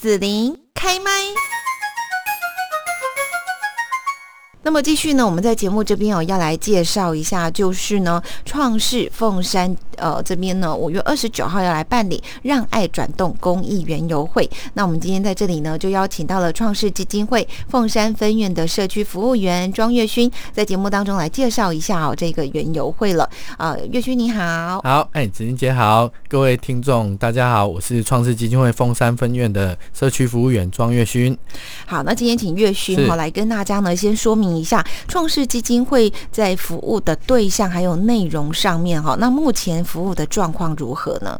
子琳开麦。那么继续呢，我们在节目这边哦，要来介绍一下，就是呢，创世凤山呃这边呢，五月二十九号要来办理让爱转动公益园游会。那我们今天在这里呢，就邀请到了创世基金会凤山分院的社区服务员庄月勋，在节目当中来介绍一下哦这个园游会了。呃，月勋你好，好，哎，子英姐好，各位听众大家好，我是创世基金会凤山分院的社区服务员庄月勋。好，那今天请月勋哈来跟大家呢先说明。一下创世基金会在服务的对象还有内容上面哈，那目前服务的状况如何呢？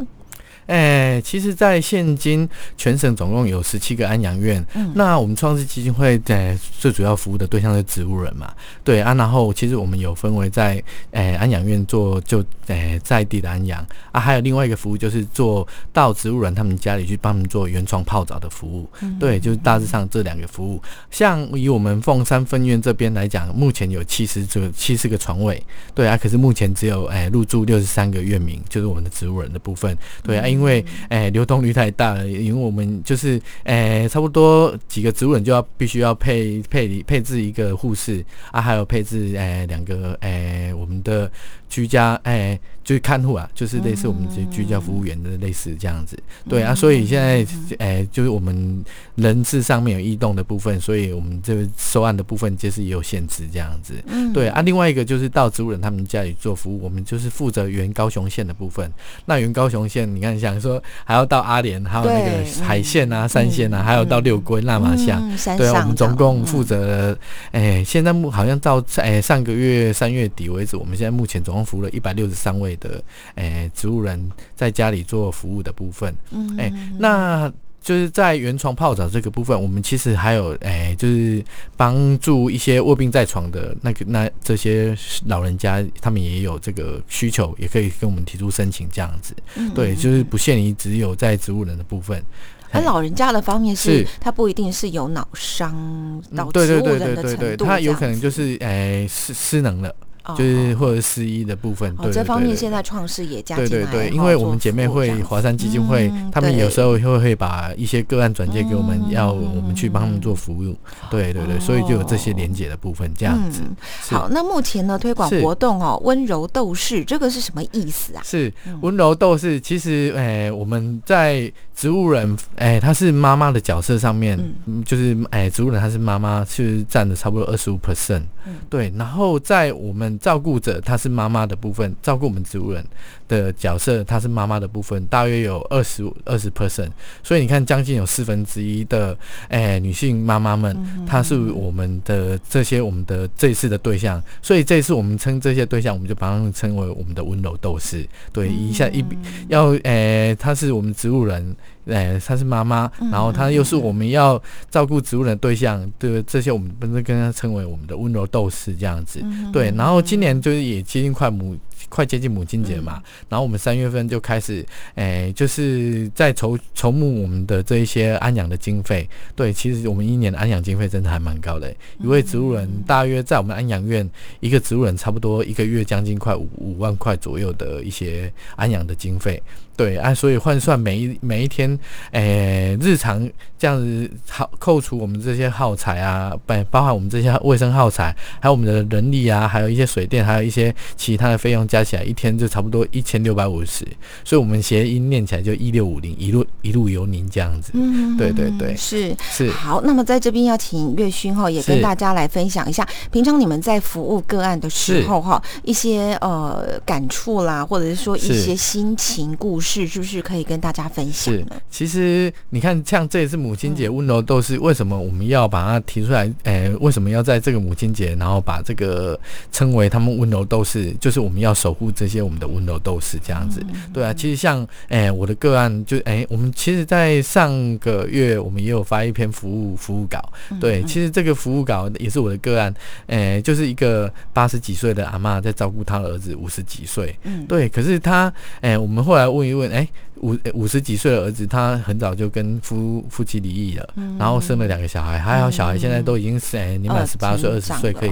哎，其实，在现今全省总共有十七个安养院，嗯，那我们创世基金会在最主要服务的对象是植物人嘛，对啊，然后其实我们有分为在哎安养院做就哎在地的安养。啊，还有另外一个服务就是做到植物人他们家里去帮他们做原创泡澡的服务，对，就是大致上这两个服务。像以我们凤山分院这边来讲，目前有七十个七十个床位，对啊，可是目前只有哎入住六十三个院民，就是我们的植物人的部分，对啊，因因为诶流动率太大了，因为我们就是诶差不多几个植物人就要必须要配配配置一个护士啊，还有配置诶两个诶我们的。居家哎，就是看护啊，就是类似我们这居家服务员的类似这样子，对啊，所以现在哎，就是我们人事上面有异动的部分，所以我们这个收案的部分就是也有限制这样子，对啊。另外一个就是到植物人他们家里做服务，我们就是负责原高雄县的部分。那原高雄县，你看想说还要到阿联，还有那个海线啊、三线啊，还有到六龟、纳马乡，对啊，我们总共负责哎，现在目好像到哎上个月三月底为止，我们现在目前总共。服务了一百六十三位的哎植物人在家里做服务的部分，嗯，哎，那就是在原床泡澡这个部分，我们其实还有诶，就是帮助一些卧病在床的那个那这些老人家，他们也有这个需求，也可以跟我们提出申请这样子，对，就是不限于只有在植物人的部分。而老人家的方面是，他不一定是有脑伤到植物人的程度，他有可能就是诶失失能了。就是或者失医的部分，对这方面现在创世也加进来。对对对，因为我们姐妹会华山基金会，他们有时候会会把一些个案转接给我们，要我们去帮他们做服务。对对对，所以就有这些连接的部分这样子。好，那目前呢推广活动哦，温柔斗士这个是什么意思啊？是温柔斗士，其实诶我们在。植物人，诶，他是妈妈的角色上面，就是哎，植物人他是妈妈，是占了差不多二十五 percent，对。然后在我们照顾者，她是妈妈的部分，照顾我们植物人的角色，她是妈妈的部分，大约有二十五二十 percent。所以你看，将近有四分之一的哎女性妈妈们，她是我们的这些我们的这一次的对象。所以这一次我们称这些对象，我们就把他们称为我们的温柔斗士。对，一下一要哎，她是我们植物人。哎，她是妈妈，然后她又是我们要照顾植物的对象，对这些我们不是跟她称为我们的温柔斗士这样子，对。然后今年就是也接近快母，快接近母亲节嘛，然后我们三月份就开始，哎，就是在筹筹募我们的这一些安养的经费。对，其实我们一年的安养经费真的还蛮高的，一位植物人大约在我们安养院一个植物人差不多一个月将近快五五万块左右的一些安养的经费。对啊，所以换算每一每一天，诶，日常这样子耗扣除我们这些耗材啊，包包含我们这些卫生耗材，还有我们的人力啊，还有一些水电，还有一些其他的费用加起来，一天就差不多一千六百五十。所以，我们谐音念起来就一六五零，一路一路由您这样子。嗯，对对对，是是。好，那么在这边要请月勋哈，也跟大家来分享一下，平常你们在服务个案的时候哈，一些呃感触啦，或者是说一些心情故事。是，不是可以跟大家分享？是，其实你看，像这一次母亲节温柔斗士，为什么我们要把它提出来？诶，为什么要在这个母亲节，然后把这个称为他们温柔斗士？就是我们要守护这些我们的温柔斗士这样子。对啊，其实像诶我的个案，就诶我们其实，在上个月我们也有发一篇服务服务稿。对，其实这个服务稿也是我的个案，诶，就是一个八十几岁的阿妈在照顾她的儿子五十几岁。嗯，对，可是她诶，我们后来问一。问哎，五五十几岁的儿子，他很早就跟夫夫妻离异了，然后生了两个小孩，还好小孩现在都已经是哎年满十八岁、二十岁，可以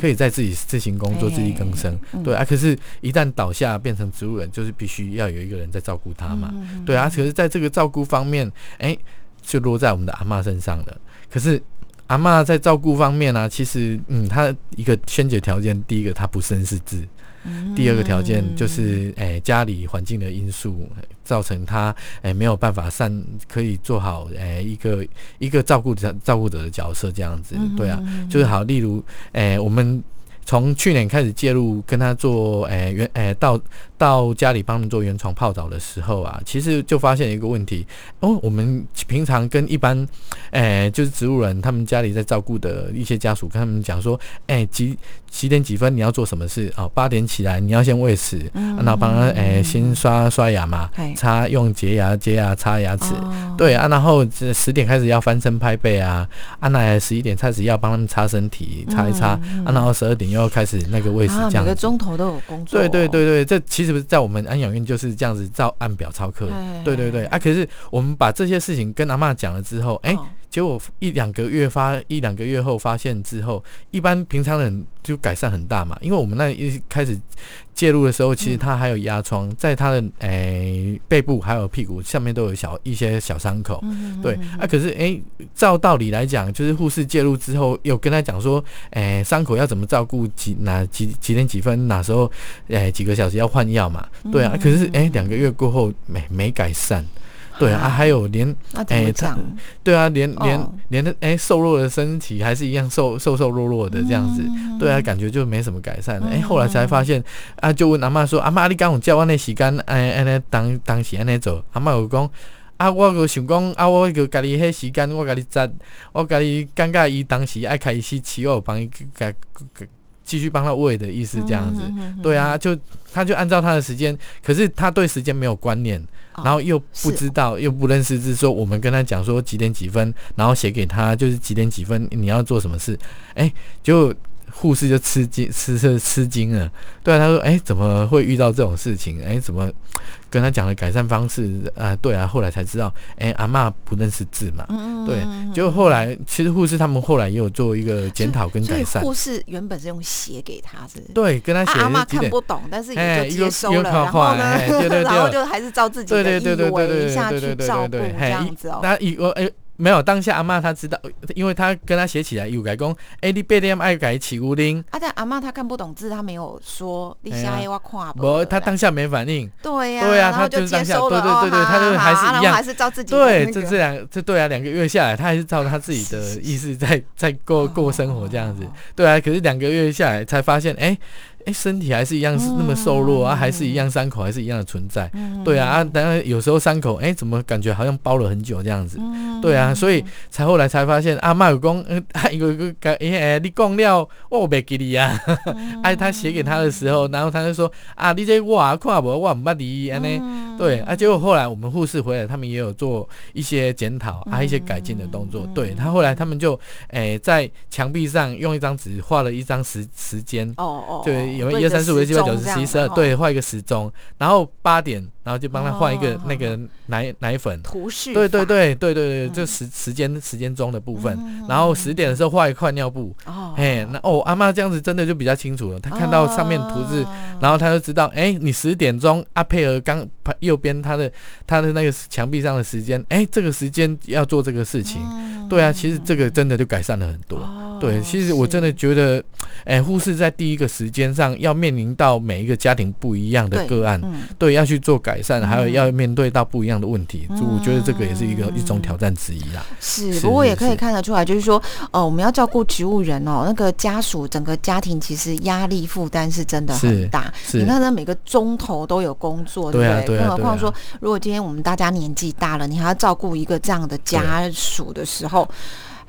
可以在自己自行工作、自力更生。对啊，可是，一旦倒下变成植物人，就是必须要有一个人在照顾他嘛。对啊，可是在这个照顾方面，哎。就落在我们的阿嬷身上了。可是阿嬷在照顾方面呢，其实嗯，她一个先决条件，第一个她不生是字。第二个条件就是，诶，家里环境的因素造成他诶没有办法善可以做好诶一个一个照顾者照顾者的角色这样子，对啊，就是好，例如诶我们。从去年开始介入跟他做，诶原诶到到家里帮他们做原床泡澡的时候啊，其实就发现一个问题哦，我们平常跟一般诶就是植物人他们家里在照顾的一些家属跟他们讲说，诶几几点几分你要做什么事哦，八点起来你要先喂食，然后帮他诶先刷刷牙嘛，擦用洁牙洁牙擦牙齿，对啊，然后十点开始要翻身拍背啊，啊那十一点开始要帮他们擦身体擦一擦，啊然后十二点又。要开始那个喂食，这样每个钟头都有工作。对对对对，这其实在我们安养院就是这样子照按表操课。对对对啊，可是我们把这些事情跟阿妈讲了之后，哎。结果一两个月发一两个月后发现之后，一般平常人就改善很大嘛。因为我们那一开始介入的时候，其实他还有压疮，在他的诶背部还有屁股下面都有小一些小伤口。对啊，可是诶，照道理来讲，就是护士介入之后，又跟他讲说，诶伤口要怎么照顾，几哪几几点几分哪时候诶几个小时要换药嘛。对啊，可是诶两个月过后没没改善。对啊，还有连哎，他对啊，连连连的哎，瘦弱的身体还是一样瘦瘦瘦弱弱的这样子，对啊，感觉就没什么改善。哎，后来才发现啊，就问阿妈说：“阿妈，你刚我叫我那时间哎哎那当当时安尼走？”阿妈有讲：“啊，我个想讲啊，我个家己迄时间，我家己扎，我家己感觉伊当时爱开始吃我帮伊个继续帮他喂的意思这样子。对啊，就他就按照他的时间，可是他对时间没有观念。”然后又不知道，又不认识字，说我们跟他讲说几点几分，然后写给他就是几点几分你要做什么事，哎，就护士就吃惊，吃吃吃惊了。对啊，他说，哎，怎么会遇到这种事情？哎，怎么？跟他讲了改善方式，啊，对啊，后来才知道，哎，阿妈不认识字嘛，对，就后来其实护士他们后来也有做一个检讨跟改善。护士原本是用写给他，是，对，跟他写。阿妈看不懂，但是也就接收了，然后呢，然后就还是照自己的意为下去照顾这样子哦。那以我哎。没有，当下阿妈她知道，因为她跟他写起来有改讲，哎，你八点爱改起屋铃。啊，但阿妈她看不懂字，她没有说你下一我看不？她当下没反应。对呀，对呀，她就是当下，对对对对，她就还是一样，还是照自己。对，这这两这对啊，两个月下来，她还是照她自己的意思在在过过生活这样子。对啊，可是两个月下来才发现，哎。哎，身体还是一样是那么瘦弱啊，还是一样伤口还是一样的存在。对啊，啊，当然有时候伤口，哎，怎么感觉好像包了很久这样子？对啊，所以才后来才发现啊，妈有讲，嗯，有个个哎，你讲了，我没给你啊。哎，他写给他的时候，然后他就说啊，你这我看不，我唔捌你安尼。对啊，结果后来我们护士回来，他们也有做一些检讨啊，一些改进的动作。对他后来他们就哎在墙壁上用一张纸画了一张时时间。哦哦，对。有没有一二三四五六七八九十十一十二？对，画一个时钟，然后八点，然后就帮他换一个那个奶奶粉图示。对对对对对对，就时时间时间钟的部分。然后十点的时候画一块尿布。哦，哎，那哦，阿妈这样子真的就比较清楚了。他看到上面图字，然后他就知道，哎，你十点钟阿佩尔刚右边他的他的那个墙壁上的时间，哎，这个时间要做这个事情。对啊，其实这个真的就改善了很多。对，其实我真的觉得，哎，护士在第一个时间上要面临到每一个家庭不一样的个案，对，要去做改善，还有要面对到不一样的问题，就我觉得这个也是一个一种挑战之一啦。是，不过也可以看得出来，就是说，呃，我们要照顾植物人哦，那个家属整个家庭其实压力负担是真的很大。你看，那每个钟头都有工作，对不对？更何况说，如果今天我们大家年纪大了，你还要照顾一个这样的家属的时候。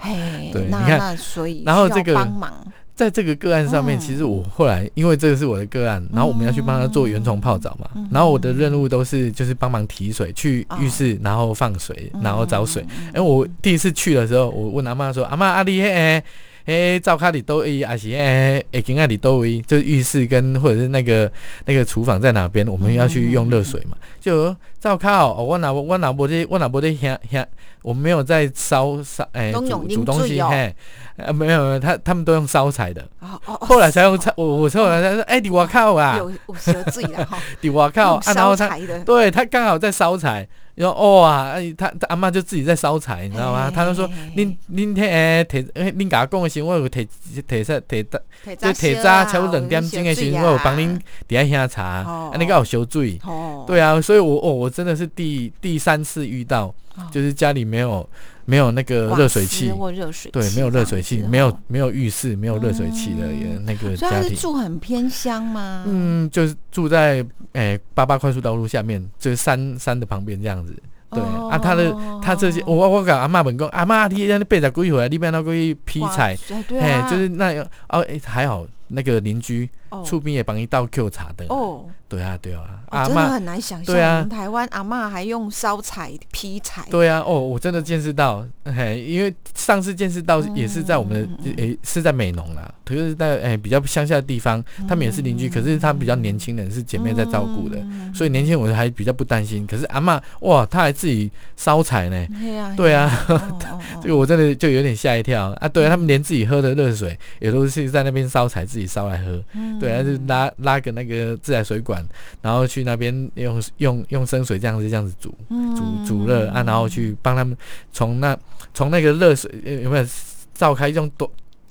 嘿，那那所以然后这个帮忙，在这个个案上面，其实我后来因为这个是我的个案，然后我们要去帮他做原虫泡澡嘛，然后我的任务都是就是帮忙提水去浴室，然后放水，然后找水。哎，我第一次去的时候，我问阿妈说：“阿妈，阿丽嘿。”诶，灶卡里都位，还是诶，诶，金阿里都位，就是浴室跟或者是那个那个厨房在哪边，我们要去用热水嘛？就照靠，哦，我哪我哪不的我哪不的香香，我没有在烧烧哎煮煮东西嘿，呃没有没有，他他们都用烧柴的，哦哦，哦。后来才用柴，我我后来才说，哎，你我靠啊，有有蛇醉了哈，你我靠啊，然烧后他对他刚好在烧柴，然后哇，哎他他阿妈就自己在烧柴，你知道吗？他就说嘿嘿，恁恁迄诶摕，诶恁甲我讲的时候，我有摕摕说摕就摕铁早差不多两点钟的时候，我有帮恁伫遐喝茶，那个有烧水。哦，对啊，所以我哦，我真的是第第三次遇到，哦就是家里没有没有那个热水器，或热水对，没有热水器，没有哦。没有浴室，没有热水器的嗯。那个家庭。住很偏乡吗？嗯，就是住在诶八八快速道路下面，就是山山的旁边这样子。对、哦。啊，他的他这些，我我讲阿妈本讲，阿妈你那八十几回来，你边那个去劈哇柴，对哎、啊，就是那样哦，哎、还好那个邻居哦。厝边也帮你倒 Q 茶的。哦，对啊，对啊，哦阿妈，真的很难想象，对啊台湾阿嬷还用烧柴劈柴，对啊，哦，我真的见识到，嘿，因为上次见识到也是在我们的，诶、是在美浓啦，可是在诶、比较乡下的地方，他们也是邻居，可是他们比较年轻人，是姐妹在照顾的，嗯所以年轻人我还比较不担心。可是阿嬷，哇，她还自己烧柴呢。对啊，这个我真的就有点吓一跳啊！对啊，他们连自己喝的热水也都是在那边烧柴，自己烧来喝。嗯对啊，就拉拉个那个自来水管，然后去那边用用用生水这样子这样子煮煮煮热啊，然后去帮他们从那从那个热水呃有没有召开用多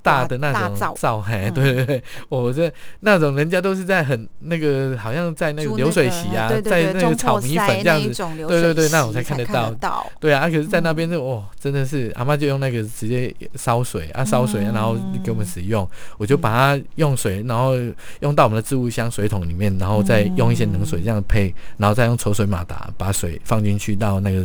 大的那种大灶。灶，对对对，我这那种人家都是在很那个好像在那个流水席啊，在那个炒米粉这样子，对对对那种才看看得到到，对啊，啊可是，在那嗯。边就哦，真的是阿妈就用那个直接烧水啊，烧水，嗯然后给我们使用，我就把它用水，然后用到我们的置物箱水桶里面，然后再用一些冷水这样配，然后再用抽水马达把水放进去到那个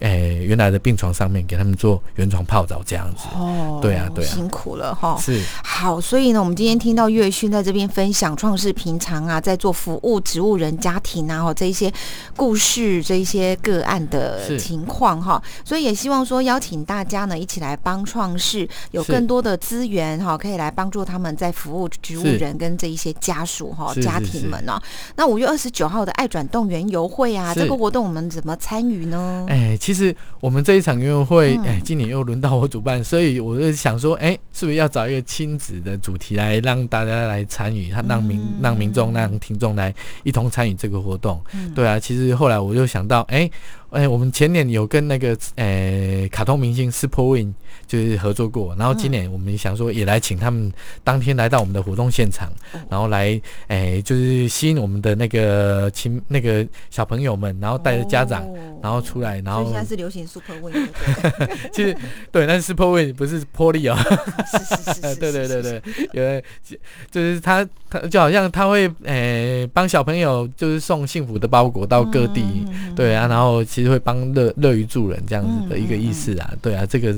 诶、原来的病床上面，给他们做原床泡澡这样子。哦，对啊对啊。辛苦了哈。是好，所以呢，我们今天听到岳勋在这边分享创世平常啊，在做服务植物人家庭啊，哈，这一些故事，这一些个案的情况哈，所以也希望说邀请大家呢一起来帮创世有更多的资源哈，可以来帮助他们在服务植物人跟这一些家属哈家庭们呢。那五月二十九号的爱转动员游会啊，这个活动我们怎么参与呢？哎、其实我们这一场园游会，嗯哎、今年又轮到我主办，所以我就想说，哎、是不是要找一个亲子的主题来让大家来参与，他让民、嗯让民众让听众来一同参与这个活动。嗯对啊，其实后来我就想到，哎、哎、我们前年有跟那个呃卡通明星 Super Win 就是合作过，然后今年我们想说也来请他们当天来到我们的活动现场，哦然后来哎、就是吸引我们的那个亲那个小朋友们，然后带着家长。哦然后出来，然后现在是流行 Super Win，其实对，但是 Super Win 不是玻璃哦。是是是是，对对 对，对，因为就是他他就好像他会哎帮小朋友就是送幸福的包裹到各地，嗯对啊，然后其实会帮乐乐于助人这样子的一个意思啊，对啊，这个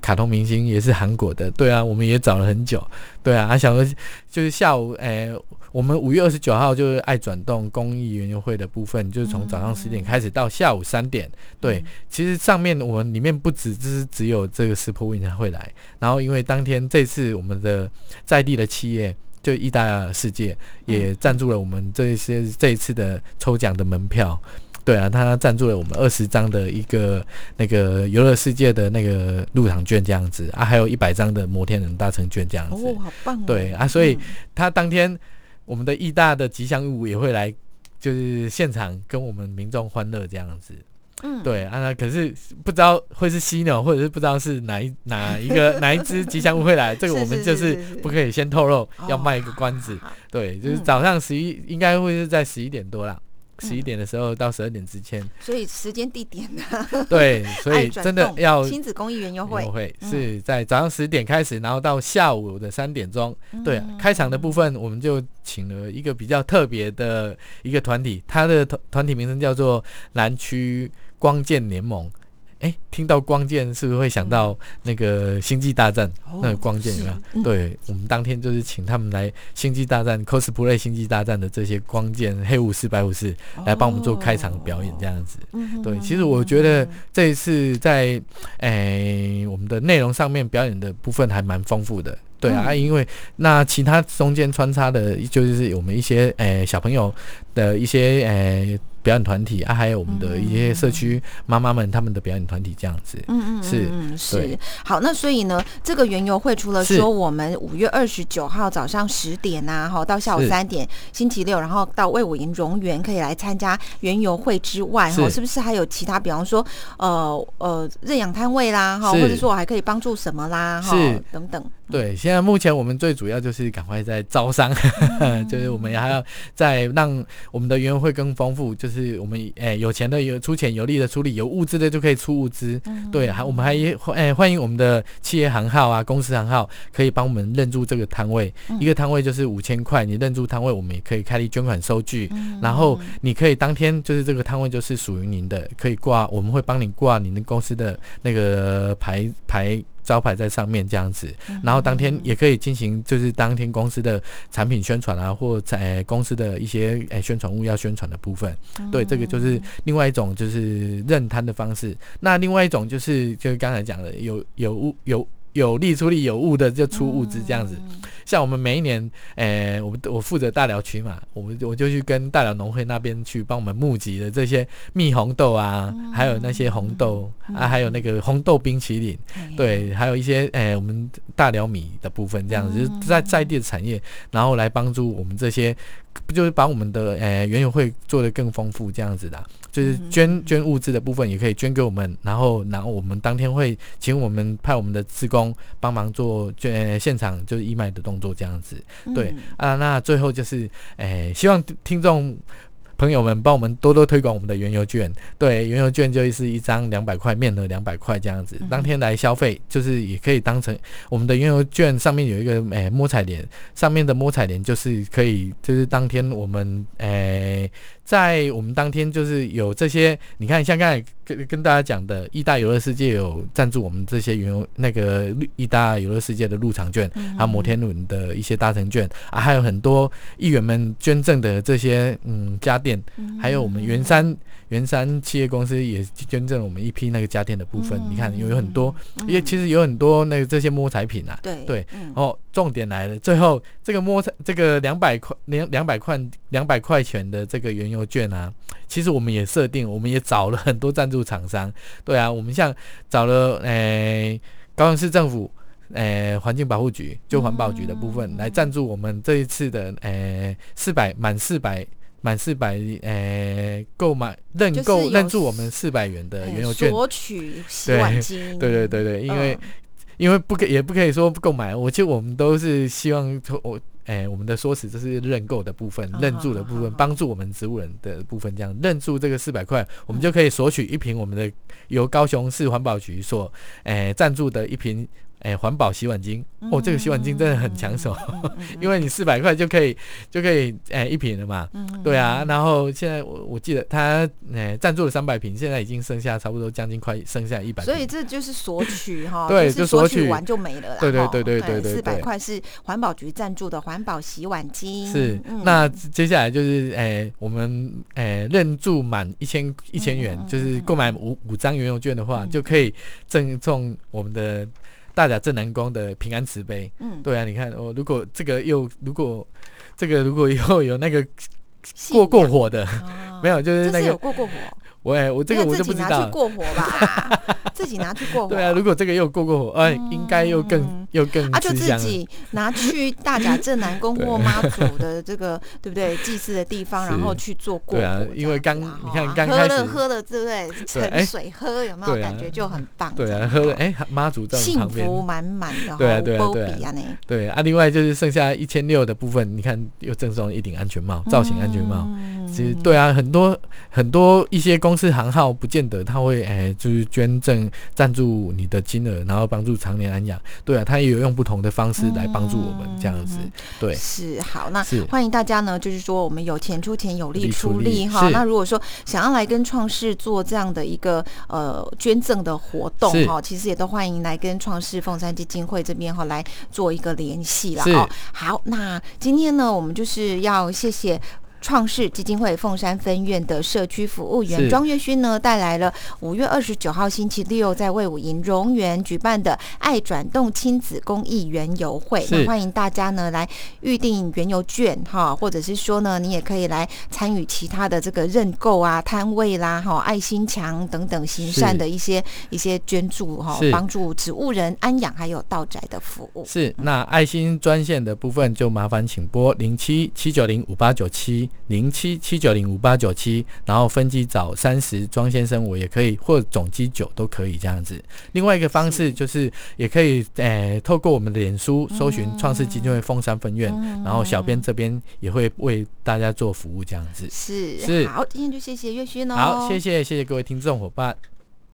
卡通明星也是韩国的，对啊，我们也找了很久，对啊，啊想说就是下午诶。我们五月二十九号就是爱转动公益园游会的部分，就是从早上十点开始到下午三点。对，其实上面我们里面不止只是只有这个 Super Win 会来，然后因为当天这次我们的在地的企业。就意大世界也赞助了我们这一些这一次的抽奖的门票，对啊，他赞助了我们二十张的一个那个游乐世界的那个入场券这样子啊，还有一百张的摩天轮搭乘券这样子。哦，好棒哦！对啊，所以嗯他当天我们的义大的吉祥物也会来，就是现场跟我们民众欢乐这样子。嗯，对啊，那可是不知道会是犀牛，或者是不知道是哪一哪一个哪一只吉祥物会来，这个我们就是 不可以先透露，哦要卖一个关子。好对，就是嗯早上十一应该会是在十一点多啦。十一嗯点的时候到十二点之前，所以时间地点呢？对，所以真的要亲子公益园优惠优，惠嗯是在早上十点开始，然后到下午的三点钟。对，嗯开场的部分我们就请了一个比较特别的一个团体，它的团团体名称叫做南区光剑联盟。哎，听到光剑是不是会想到那个星际大战？那个光剑有没有？对我们当天就是请他们来星际大战 cosplay 星际大战的这些光剑黑武士、白武士来帮我们做开场表演，这样子。嗯对，其实我觉得这一次在诶、我们的内容上面表演的部分还蛮丰富的。对啊因为那其他中间穿插的，就是我们一些诶、小朋友的一些诶、表演团体啊，还有我们的一些社区妈妈们他们的表演团体这样子。嗯嗯，是嗯是好。那所以呢，这个园游会除了说我们五月二十九号早上十点呐、哈，到下午三点，星期六，然后到魏武营荣园可以来参加园游会之外，哈，是是不是还有其他，比方说呃呃认养摊位啦，哈，或者说我还可以帮助什么啦，哈，等等。对，现在目前我们最主要就是赶快在招商，就是我们还要再让我们的园游会更丰富，就是我们诶、有钱的有出钱，有力的出力，有物资的就可以出物资。对，还我们还诶、欢迎我们的企业行号啊，公司行号可以帮我们认住这个摊位，一个摊位就是五千块，你认住摊位，我们也可以开立捐款收据，然后你可以当天就是这个摊位就是属于您的，可以挂，我们会帮你挂您的公司的那个牌牌。招牌在上面这样子，然后当天也可以进行，就是当天公司的产品宣传啊，或在公司的一些诶宣传物要宣传的部分。对，这个就是另外一种就是认摊的方式。那另外一种就是就是刚才讲的有有物有有力出力，有物的就出物资这样子。像我们每一年，诶、我们我负责大寮区嘛，我们我就去跟大寮农会那边去帮我们募集的这些蜜红豆啊，还有那些红豆啊，还有那个红豆冰淇淋，对，还有一些诶、我们大寮米的部分，这样子，就是在在地的产业，然后来帮助我们这些，不就是把我们的诶园游会做得更丰富，这样子的啊，就是捐捐物资的部分也可以捐给我们，然后然后我们当天会请我们派我们的职工帮忙做捐、呃现场就是义卖的动作，这样子，对啊，那最后就是诶、希望听众。朋友们，帮我们多多推广我们的原油券。对，原油券就是一张两百块，面额两百块这样子。当天来消费，就是也可以当成我们的原油券上面有一个诶摸彩联，上面的摸彩联就是可以，就是当天我们诶、在我们当天就是有这些，你看像刚才跟跟大家讲的，意大游乐世界有赞助我们这些游那个意大游乐世界的入场券，还有摩天轮的一些搭乘券啊，还有很多议员们捐赠的这些嗯家电，还有我们圆山圆山企业公司也捐赠我们一批那个家电的部分。你看有有很多，因为其实有很多那个这些摸彩品啊，对。对嗯。哦，重点来了，最后这个摸彩这个两百块两两百块两百块钱的这个原油券啊，其实我们也设定，我们也找了很多赞助厂商。对啊，我们像找了诶、高雄市政府。诶，环境保护局就环保局的部分、来赞助我们这一次的诶四百满四百满四百诶购买认购认助我们四百元的哎原油券，索取洗碗巾，对对对对，因为、嗯因为不可也不可以说不购买，我其实我们都是希望说我。哎、我们的说辞就是认购的部分啊，认住的部分，帮助我们植物人的部分，这样认住这个四百块，我们就可以索取一瓶我们的由高雄市环保局所哎赞助的一瓶哎环保洗碗巾。哦，这个洗碗巾真的很抢手，因为你四百块就可以就可以哎一瓶了嘛。对啊，然后现在我我记得他哎赞助了三百瓶，现在已经剩下差不多将近快剩下一百瓶。所以这就是索取哈，对就索取完就没了啦。对对对对对对四百块是环保局赞助的环保洗碗巾，是，嗯那接下来就是，哎、我们哎认住满一千一千元，就是购买五五张原油券的话，就可以赠送我们的大甲镇南宫的平安慈悲。嗯，对啊，你看哦，如果这个又如果这个如果以后有那个过过火的，哦没有，就是这是有那个过过火，我哎我这个我就自己拿去不知道。过火吧，自己拿去过火。对啊，如果这个又过过火，哎，应该又更又更啊，就自。己拿去大甲镇南宫 或妈祖的这个对不对祭祀的地方，然后去做过火对啊。因为刚你看刚喝开始了喝了，对不对？盛水喝有没有感觉就很棒？对啊，喝了哎，妈祖在幸，福满满的，对啊对啊对啊。对啊，另外就是剩下一千六的部分，你看又赠送一顶安全帽，造型安全帽。嗯其实对啊，很多很多一些公司行号不见得他会哎、就是捐赠赞助你的金额，然后帮助常年安养。对啊，他也有用不同的方式来帮助我们这样子。对，是好，那欢迎大家呢，就是说我们有钱出钱，有力力出出力力哈。那如果说想要来跟创世做这样的一个呃捐赠的活动哈，其实也都欢迎来跟创世凤山基金会这边哈来做一个联系啦是哦。好，那今天呢，我们就是要谢谢。创世基金会凤山分院的社区服务员是庄月勋呢，带来了五月二十九号星期六在魏武营荣园举办的爱转动亲子公益园游会。那欢迎大家呢来预定园游券哈，或者是说呢，你也可以来参与其他的这个认购啊、摊位啦、哈、爱心墙等等行善的一些一些捐助哈，帮助植物人安养还有道宅的服务。是，那爱心专线的部分就麻烦请拨零七七九零五八九七零七七九零五八九七，然后分机找三十庄先生我也可以，或总机九都可以这样子。另外一个方式就是也可以诶、透过我们的脸书搜寻创世基金会凤山分院，然后小编这边也会为大家做服务这样子。是是好，今天就谢谢岳勋哦。好，谢谢谢谢各位听众伙伴。